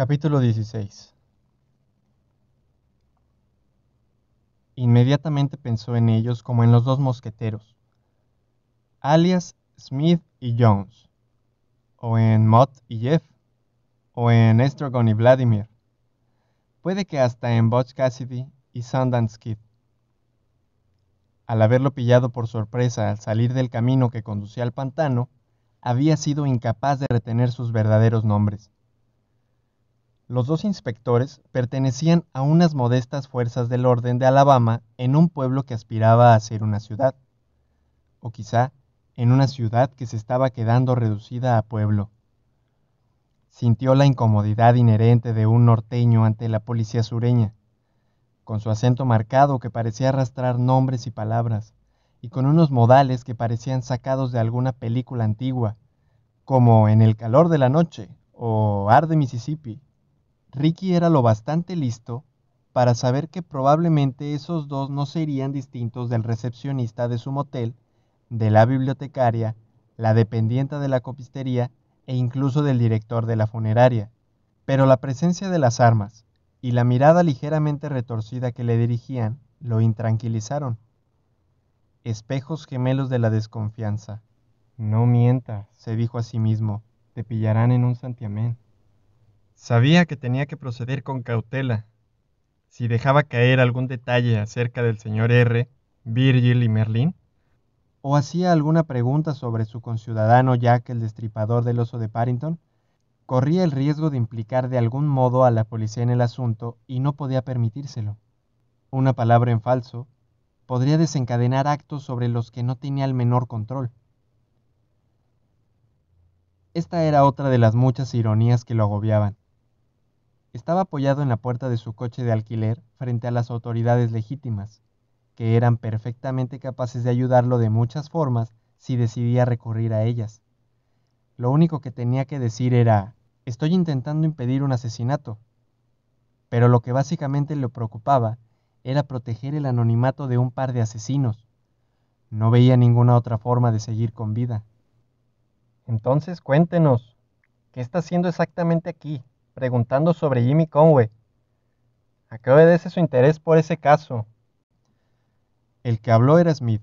Capítulo 16 Inmediatamente pensó en ellos como en los dos mosqueteros, alias Smith y Jones, o en Mott y Jeff, o en Estragon y Vladimir, puede que hasta en Butch Cassidy y Sundance Kid. Al haberlo pillado por sorpresa al salir del camino que conducía al pantano, había sido incapaz de retener sus verdaderos nombres. Los dos inspectores pertenecían a unas modestas fuerzas del orden de Alabama en un pueblo que aspiraba a ser una ciudad, o quizá en una ciudad que se estaba quedando reducida a pueblo. Sintió la incomodidad inherente de un norteño ante la policía sureña, con su acento marcado que parecía arrastrar nombres y palabras, y con unos modales que parecían sacados de alguna película antigua, como En el calor de la noche o Arde Mississippi. Ricky era lo bastante listo para saber que probablemente esos dos no serían distintos del recepcionista de su motel, de la bibliotecaria, la dependiente de la copistería e incluso del director de la funeraria. Pero la presencia de las armas y la mirada ligeramente retorcida que le dirigían lo intranquilizaron. Espejos gemelos de la desconfianza. No mienta, se dijo a sí mismo, te pillarán en un santiamén. Sabía que tenía que proceder con cautela. Si dejaba caer algún detalle acerca del señor R, Virgil y Merlín, o hacía alguna pregunta sobre su conciudadano Jack el destripador del oso de Parrington, corría el riesgo de implicar de algún modo a la policía en el asunto y no podía permitírselo. Una palabra en falso podría desencadenar actos sobre los que no tenía el menor control. Esta era otra de las muchas ironías que lo agobiaban. Estaba apoyado en la puerta de su coche de alquiler frente a las autoridades legítimas, que eran perfectamente capaces de ayudarlo de muchas formas si decidía recurrir a ellas. Lo único que tenía que decir era, estoy intentando impedir un asesinato. Pero lo que básicamente le preocupaba era proteger el anonimato de un par de asesinos. No veía ninguna otra forma de seguir con vida. Entonces cuéntenos, ¿qué está haciendo exactamente aquí? Preguntando sobre Jimmy Conway. ¿A qué obedece su interés por ese caso? El que habló era Smith.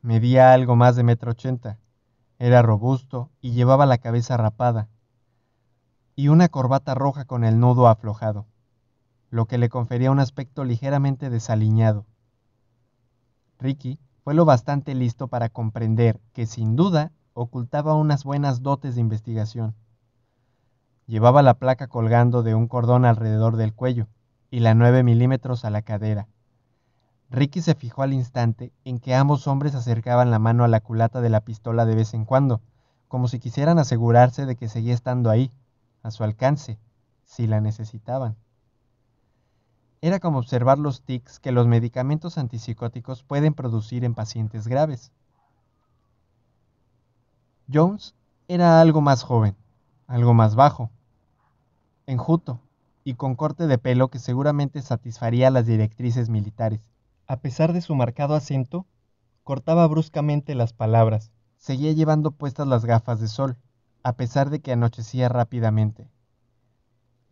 Medía algo más de metro ochenta. Era robusto y llevaba la cabeza rapada. Y una corbata roja con el nudo aflojado, lo que le confería un aspecto ligeramente desaliñado. Ricky fue lo bastante listo para comprender que sin duda ocultaba unas buenas dotes de investigación. Llevaba la placa colgando de un cordón alrededor del cuello y la 9 milímetros a la cadera. Ricky se fijó al instante en que ambos hombres acercaban la mano a la culata de la pistola de vez en cuando, como si quisieran asegurarse de que seguía estando ahí, a su alcance, si la necesitaban. Era como observar los tics que los medicamentos antipsicóticos pueden producir en pacientes graves. Jones era algo más joven, algo más bajo, enjuto y con corte de pelo que seguramente satisfaría a las directrices militares. A pesar de su marcado acento, cortaba bruscamente las palabras. Seguía llevando puestas las gafas de sol, a pesar de que anochecía rápidamente.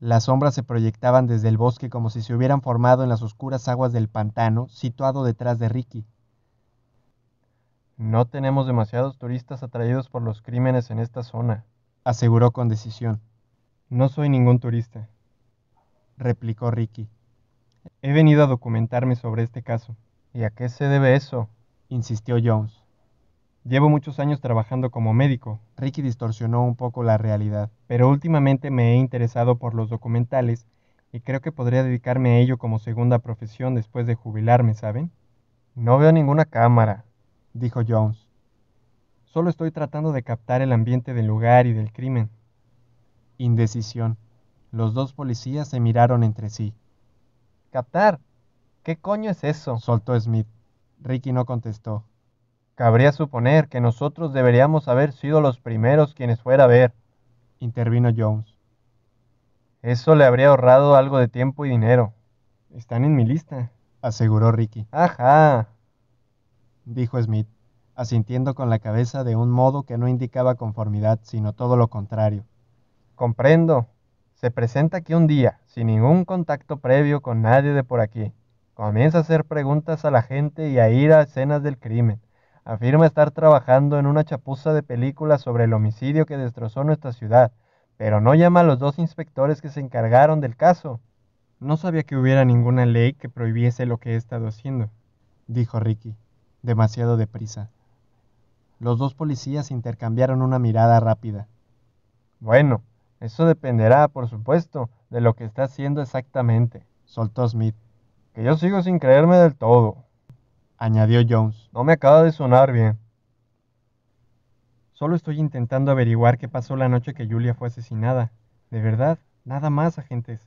Las sombras se proyectaban desde el bosque como si se hubieran formado en las oscuras aguas del pantano situado detrás de Ricky. No tenemos demasiados turistas atraídos por los crímenes en esta zona, aseguró con decisión. No soy ningún turista, replicó Ricky. He venido a documentarme sobre este caso. ¿Y a qué se debe eso? insistió Jones. Llevo muchos años trabajando como médico. Ricky distorsionó un poco la realidad, pero últimamente me he interesado por los documentales y creo que podría dedicarme a ello como segunda profesión después de jubilarme, ¿saben? No veo ninguna cámara, dijo Jones. Solo estoy tratando de captar el ambiente del lugar y del crimen. Indecisión. Los dos policías se miraron entre sí. Captar. ¿Qué coño es eso? soltó Smith. Ricky no contestó. Cabría suponer que nosotros deberíamos haber sido los primeros quienes fuera a ver, intervino Jones. Eso le habría ahorrado algo de tiempo y dinero. Están en mi lista, aseguró Ricky. Ajá, dijo Smith, asintiendo con la cabeza de un modo que no indicaba conformidad, sino todo lo contrario. Comprendo. se presenta aquí un día, sin ningún contacto previo con nadie de por aquí. Comienza a hacer preguntas a la gente y a ir a escenas del crimen. Afirma estar trabajando en una chapuza de película sobre el homicidio que destrozó nuestra ciudad, pero no llama a los dos inspectores que se encargaron del caso. No sabía que hubiera ninguna ley que prohibiese lo que he estado haciendo, dijo Ricky, demasiado deprisa. Los dos policías intercambiaron una mirada rápida. Bueno, eso dependerá, por supuesto, de lo que está haciendo exactamente, soltó Smith. Que yo sigo sin creerme del todo, añadió Jones. No me acaba de sonar bien. Solo estoy intentando averiguar qué pasó la noche que Julia fue asesinada. De verdad, nada más, agentes.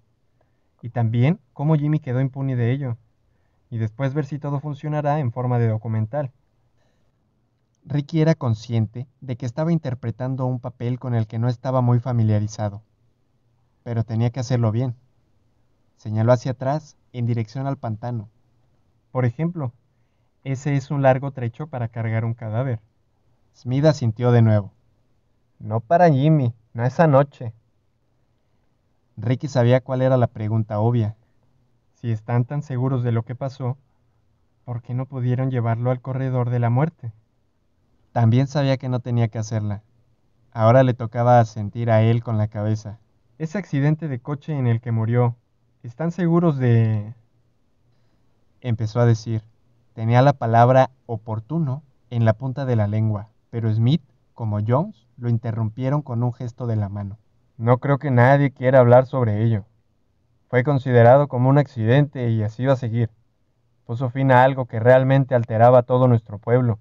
Y también cómo Jimmy quedó impune de ello. Y después ver si todo funcionará en forma de documental. Ricky era consciente de que estaba interpretando un papel con el que no estaba muy familiarizado, pero tenía que hacerlo bien. Señaló hacia atrás, en dirección al pantano. Por ejemplo, ese es un largo trecho para cargar un cadáver. Smith asintió de nuevo. No para Jimmy, no esa noche. Ricky sabía cuál era la pregunta obvia. Si están tan seguros de lo que pasó, ¿por qué no pudieron llevarlo al corredor de la muerte? También sabía que no tenía que hacerla. Ahora le tocaba sentir a él con la cabeza. Ese accidente de coche en el que murió, ¿están seguros de...? Empezó a decir. Tenía la palabra oportuno en la punta de la lengua, pero Smith, como Jones, lo interrumpieron con un gesto de la mano. No creo que nadie quiera hablar sobre ello. Fue considerado como un accidente y así va a seguir. Puso fin a algo que realmente alteraba a todo nuestro pueblo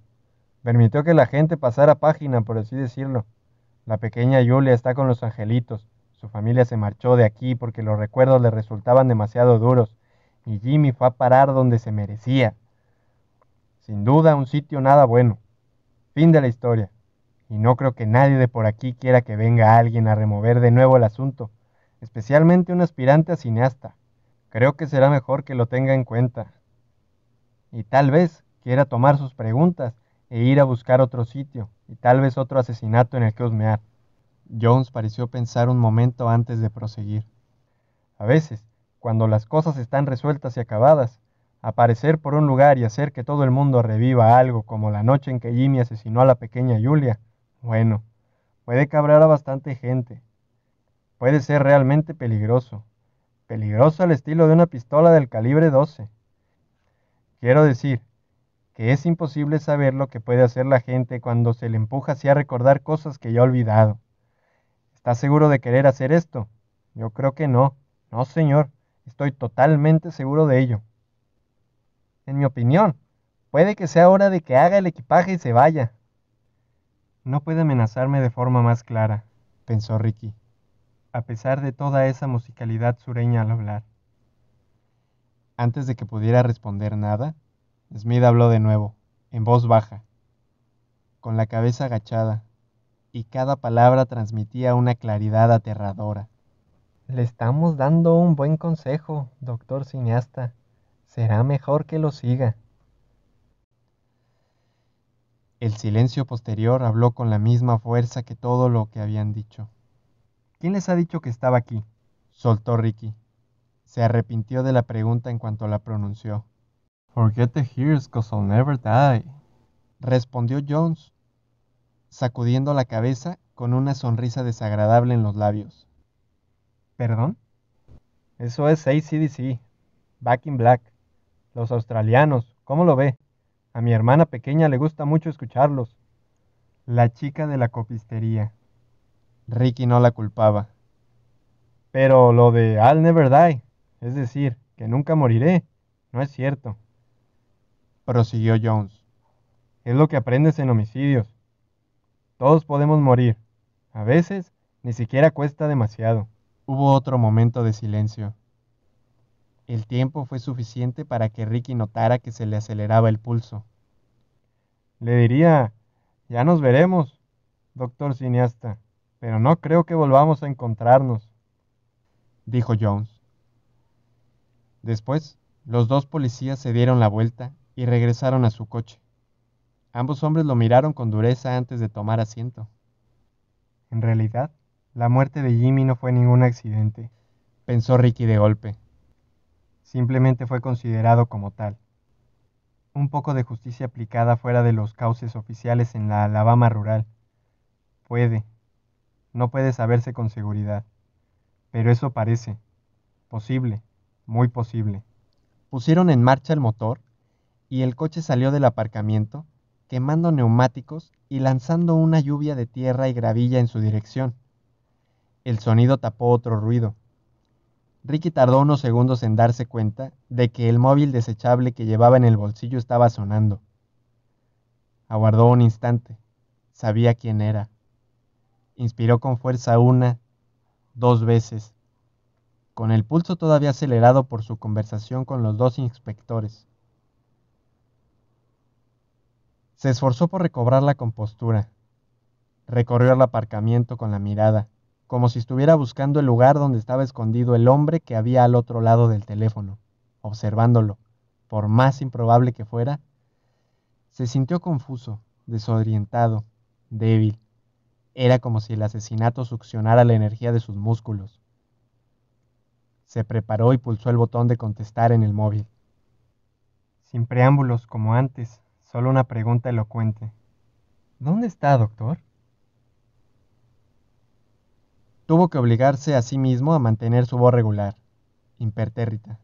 Permitió que la gente pasara página, por así decirlo. La pequeña Julia está con los angelitos. Su familia se marchó de aquí porque los recuerdos le resultaban demasiado duros. Y Jimmy fue a parar donde se merecía. Sin duda, un sitio nada bueno. Fin de la historia. Y no creo que nadie de por aquí quiera que venga alguien a remover de nuevo el asunto, especialmente un aspirante a cineasta. Creo que será mejor que lo tenga en cuenta. Y tal vez quiera tomar sus preguntas e ir a buscar otro sitio y tal vez otro asesinato en el que husmear. Jones pareció pensar un momento antes de proseguir. A veces, cuando las cosas están resueltas y acabadas, aparecer por un lugar y hacer que todo el mundo reviva algo como la noche en que Jimmy asesinó a la pequeña Julia, bueno, puede cabrar a bastante gente. Puede ser realmente peligroso. Peligroso al estilo de una pistola del calibre 12. Quiero decir, que es imposible saber lo que puede hacer la gente cuando se le empuja hacia recordar cosas que ya ha olvidado. ¿Estás seguro de querer hacer esto? Yo creo que no. No, señor. Estoy totalmente seguro de ello. En mi opinión, puede que sea hora de que haga el equipaje y se vaya. No puede amenazarme de forma más clara, pensó Ricky, a pesar de toda esa musicalidad sureña al hablar. Antes de que pudiera responder nada, Smith habló de nuevo, en voz baja, con la cabeza agachada, y cada palabra transmitía una claridad aterradora. Le estamos dando un buen consejo, doctor cineasta. Será mejor que lo siga. El silencio posterior habló con la misma fuerza que todo lo que habían dicho. ¿Quién les ha dicho que estaba aquí? soltó Ricky. Se arrepintió de la pregunta en cuanto la pronunció. Forget the hears, cause I'll never die. Respondió Jones, sacudiendo la cabeza con una sonrisa desagradable en los labios. ¿Perdón? Eso es ACDC, Back in Black. Los australianos, ¿cómo lo ve? A mi hermana pequeña le gusta mucho escucharlos. La chica de la copistería. Ricky no la culpaba. Pero lo de I'll never die, es decir, que nunca moriré, no es cierto prosiguió Jones. Es lo que aprendes en homicidios. Todos podemos morir. A veces ni siquiera cuesta demasiado. Hubo otro momento de silencio. El tiempo fue suficiente para que Ricky notara que se le aceleraba el pulso. Le diría, ya nos veremos, doctor cineasta, pero no creo que volvamos a encontrarnos, dijo Jones. Después, los dos policías se dieron la vuelta y regresaron a su coche. Ambos hombres lo miraron con dureza antes de tomar asiento. En realidad, La muerte de Jimmy no fue ningún accidente, pensó Ricky de golpe. Simplemente fue considerado como tal. Un poco de justicia aplicada fuera de los cauces oficiales en la Alabama rural. Puede, no puede saberse con seguridad, pero eso parece posible, muy posible. Pusieron en marcha el motor y el coche salió del aparcamiento, quemando neumáticos y lanzando una lluvia de tierra y gravilla en su dirección. El sonido tapó otro ruido. Ricky tardó unos segundos en darse cuenta de que el móvil desechable que llevaba en el bolsillo estaba sonando. Aguardó un instante. Sabía quién era. Inspiró con fuerza una, dos veces, con el pulso todavía acelerado por su conversación con los dos inspectores. Se esforzó por recobrar la compostura. Recorrió el aparcamiento con la mirada como si estuviera buscando el lugar donde estaba escondido el hombre que había al otro lado del teléfono, observándolo, por más improbable que fuera, se sintió confuso, desorientado, débil. Era como si el asesinato succionara la energía de sus músculos. Se preparó y pulsó el botón de contestar en el móvil. Sin preámbulos como antes, solo una pregunta elocuente. ¿Dónde está, doctor? Tuvo que obligarse a sí mismo a mantener su voz regular, impertérrita.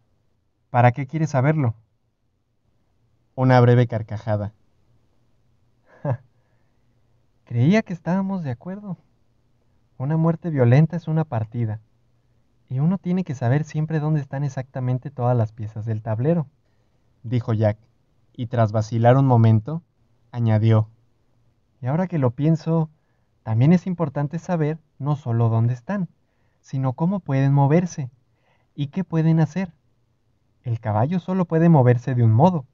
¿Para qué quiere saberlo? Una breve carcajada. Creía que estábamos de acuerdo. Una muerte violenta es una partida, y uno tiene que saber siempre dónde están exactamente todas las piezas del tablero, dijo Jack, y tras vacilar un momento, añadió, y ahora que lo pienso, también es importante saber no solo dónde están, sino cómo pueden moverse y qué pueden hacer. El caballo solo puede moverse de un modo,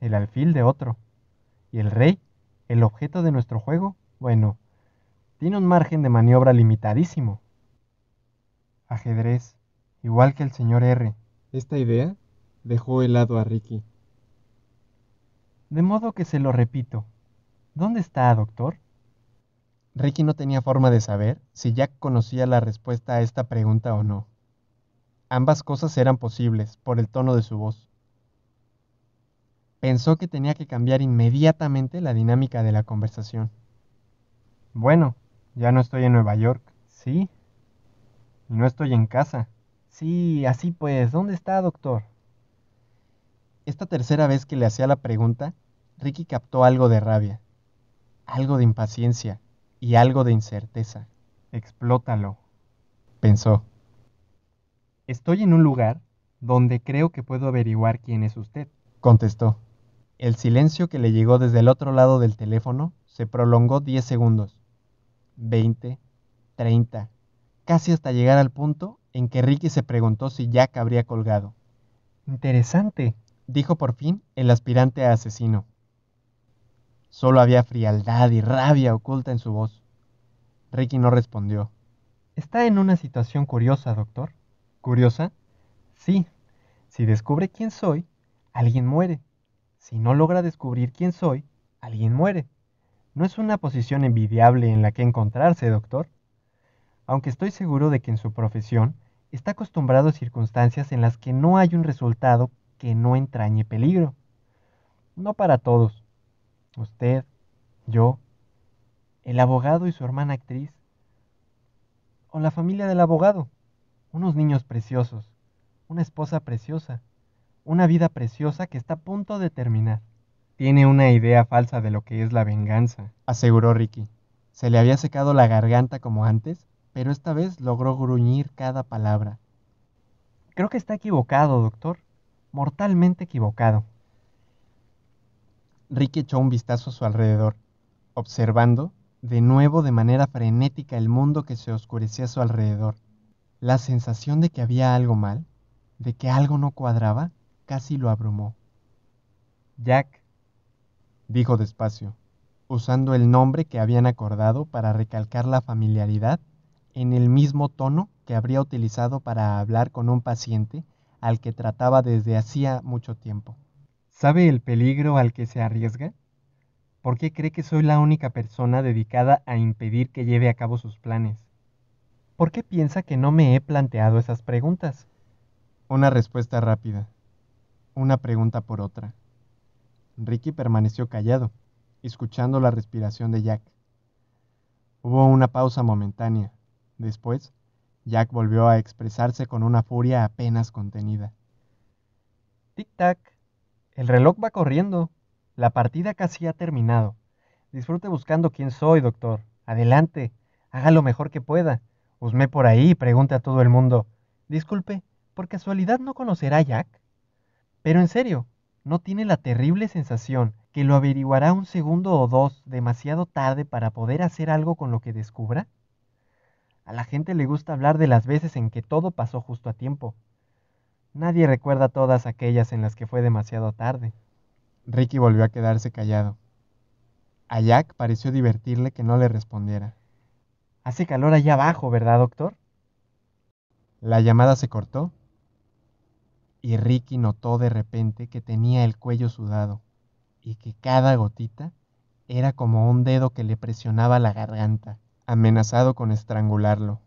el alfil de otro, y el rey, el objeto de nuestro juego, bueno, tiene un margen de maniobra limitadísimo. Ajedrez, igual que el señor R. Esta idea dejó helado a Ricky. De modo que se lo repito. ¿Dónde está, doctor? Ricky no tenía forma de saber si Jack conocía la respuesta a esta pregunta o no. Ambas cosas eran posibles por el tono de su voz. Pensó que tenía que cambiar inmediatamente la dinámica de la conversación. Bueno, ya no estoy en Nueva York, ¿sí? Y no estoy en casa. Sí, así pues, ¿dónde está, doctor? Esta tercera vez que le hacía la pregunta, Ricky captó algo de rabia, algo de impaciencia, y algo de incerteza. Explótalo, pensó. Estoy en un lugar donde creo que puedo averiguar quién es usted, contestó. El silencio que le llegó desde el otro lado del teléfono se prolongó diez segundos. Veinte, treinta, casi hasta llegar al punto en que Ricky se preguntó si Jack habría colgado. Interesante, dijo por fin el aspirante a asesino. Solo había frialdad y rabia oculta en su voz. Ricky no respondió. Está en una situación curiosa, doctor. ¿Curiosa? Sí. Si descubre quién soy, alguien muere. Si no logra descubrir quién soy, alguien muere. No es una posición envidiable en la que encontrarse, doctor. Aunque estoy seguro de que en su profesión está acostumbrado a circunstancias en las que no hay un resultado que no entrañe peligro. No para todos, usted, yo, el abogado y su hermana actriz, o la familia del abogado, unos niños preciosos, una esposa preciosa, una vida preciosa que está a punto de terminar. Tiene una idea falsa de lo que es la venganza, aseguró Ricky. Se le había secado la garganta como antes, pero esta vez logró gruñir cada palabra. Creo que está equivocado, doctor, mortalmente equivocado. Ricky echó un vistazo a su alrededor, observando de nuevo de manera frenética el mundo que se oscurecía a su alrededor. La sensación de que había algo mal, de que algo no cuadraba, casi lo abrumó. Jack, dijo despacio, usando el nombre que habían acordado para recalcar la familiaridad en el mismo tono que habría utilizado para hablar con un paciente al que trataba desde hacía mucho tiempo. ¿Sabe el peligro al que se arriesga? ¿Por qué cree que soy la única persona dedicada a impedir que lleve a cabo sus planes? ¿Por qué piensa que no me he planteado esas preguntas? Una respuesta rápida. Una pregunta por otra. Ricky permaneció callado, escuchando la respiración de Jack. Hubo una pausa momentánea. Después, Jack volvió a expresarse con una furia apenas contenida. Tic-tac. El reloj va corriendo. La partida casi ha terminado. Disfrute buscando quién soy, doctor. Adelante. Haga lo mejor que pueda. Usme por ahí y pregunte a todo el mundo. Disculpe, ¿por casualidad no conocerá a Jack? Pero en serio, ¿no tiene la terrible sensación que lo averiguará un segundo o dos demasiado tarde para poder hacer algo con lo que descubra? A la gente le gusta hablar de las veces en que todo pasó justo a tiempo. Nadie recuerda todas aquellas en las que fue demasiado tarde. Ricky volvió a quedarse callado. A Jack pareció divertirle que no le respondiera. Hace calor allá abajo, ¿verdad, doctor? La llamada se cortó y Ricky notó de repente que tenía el cuello sudado y que cada gotita era como un dedo que le presionaba la garganta, amenazado con estrangularlo.